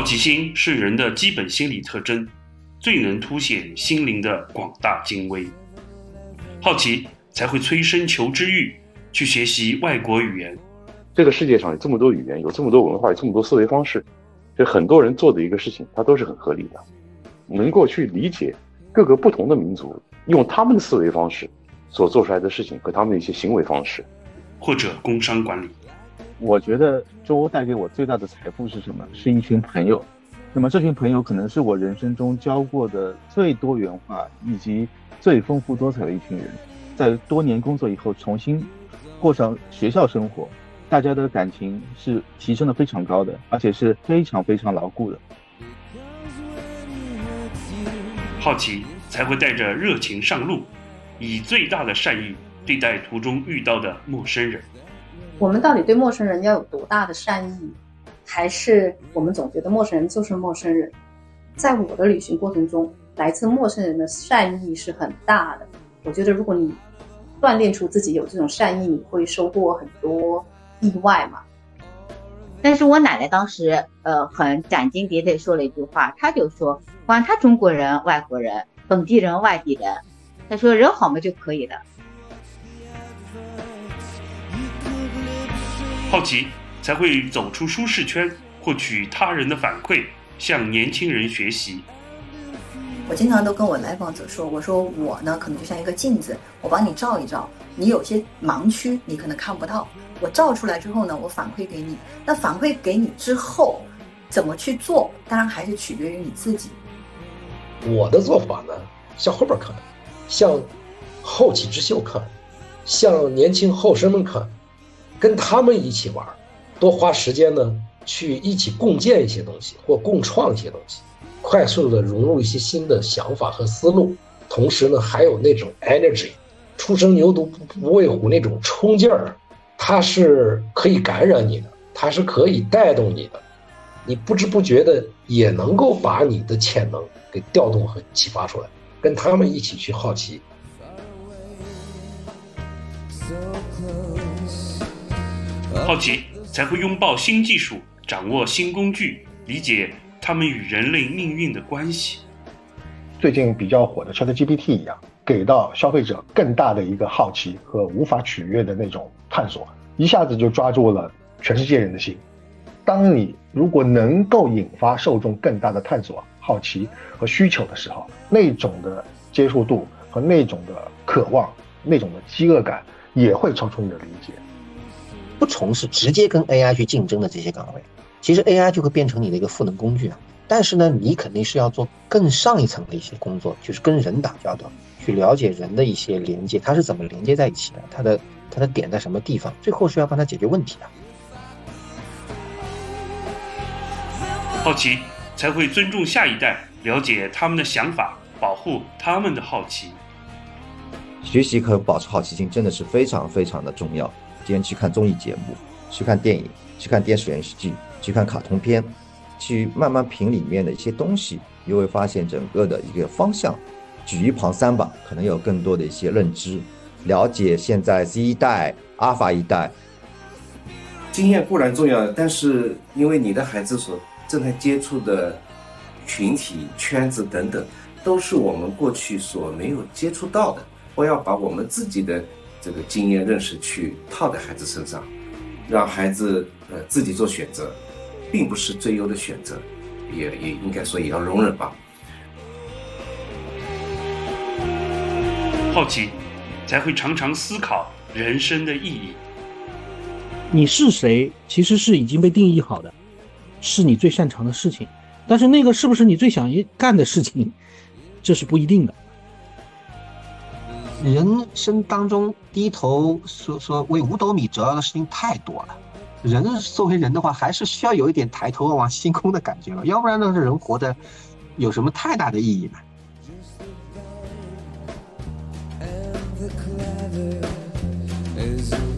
好奇心是人的基本心理特征，最能凸显心灵的广大精微。好奇才会催生求知欲，去学习外国语言。这个世界上有这么多语言，有这么多文化，有这么多思维方式，这很多人做的一个事情，它都是很合理的。能够去理解各个不同的民族用他们的思维方式所做出来的事情和他们的一些行为方式，或者工商管理。我觉得周带给我最大的财富是什么？是一群朋友。那么这群朋友可能是我人生中交过的最多元化以及最丰富多彩的一群人。在多年工作以后，重新过上学校生活，大家的感情是提升的非常高的，而且是非常非常牢固的。好奇才会带着热情上路，以最大的善意对待途中遇到的陌生人。我们到底对陌生人要有多大的善意？还是我们总觉得陌生人就是陌生人？在我的旅行过程中，来自陌生人的善意是很大的。我觉得，如果你锻炼出自己有这种善意，你会收获很多意外嘛。但是我奶奶当时，呃，很斩钉截铁说了一句话，她就说：“管他中国人、外国人、本地人、外地人，她说人好嘛就可以了。”好奇才会走出舒适圈，获取他人的反馈，向年轻人学习。我经常都跟我来访者说：“我说我呢，可能就像一个镜子，我帮你照一照，你有些盲区你可能看不到。”我照出来之后呢，我反馈给你。那反馈给你之后，怎么去做？当然还是取决于你自己。我的做法呢，向后边看，向后起之秀看，向年轻后生们看，跟他们一起玩，多花时间呢，去一起共建一些东西或共创一些东西，快速的融入一些新的想法和思路。同时呢，还有那种 energy，初生牛犊不不畏虎那种冲劲儿。它是可以感染你的，它是可以带动你的，你不知不觉的也能够把你的潜能给调动和启发出来，跟他们一起去好奇。好奇才会拥抱新技术，掌握新工具，理解他们与人类命运的关系。最近比较火的 ChatGPT 一样。给到消费者更大的一个好奇和无法取悦的那种探索，一下子就抓住了全世界人的心。当你如果能够引发受众更大的探索、好奇和需求的时候，那种的接受度和那种的渴望、那种的饥饿感也会超出你的理解。不从事直接跟 AI 去竞争的这些岗位，其实 AI 就会变成你的一个赋能工具啊。但是呢，你肯定是要做更上一层的一些工作，就是跟人打交道。去了解人的一些连接，它是怎么连接在一起的？它的它的点在什么地方？最后是要帮他解决问题的。好奇才会尊重下一代，了解他们的想法，保护他们的好奇。学习和保持好奇心真的是非常非常的重要。今天去看综艺节目，去看电影，去看电视连续剧，去看卡通片，去慢慢品里面的一些东西，你会发现整个的一个方向。举一旁三吧，可能有更多的一些认知，了解现在 Z 一代、阿尔法一代。经验固然重要，但是因为你的孩子所正在接触的群体、圈子等等，都是我们过去所没有接触到的。我要把我们自己的这个经验认识去套在孩子身上，让孩子呃自己做选择，并不是最优的选择，也也应该说也要容忍吧。好奇，才会常常思考人生的意义。你是谁，其实是已经被定义好的，是你最擅长的事情。但是那个是不是你最想干的事情，这是不一定的。人生当中低头说说为五斗米折腰的事情太多了。人作为人的话，还是需要有一点抬头望星空的感觉了，要不然呢，这人活的有什么太大的意义呢？Is it.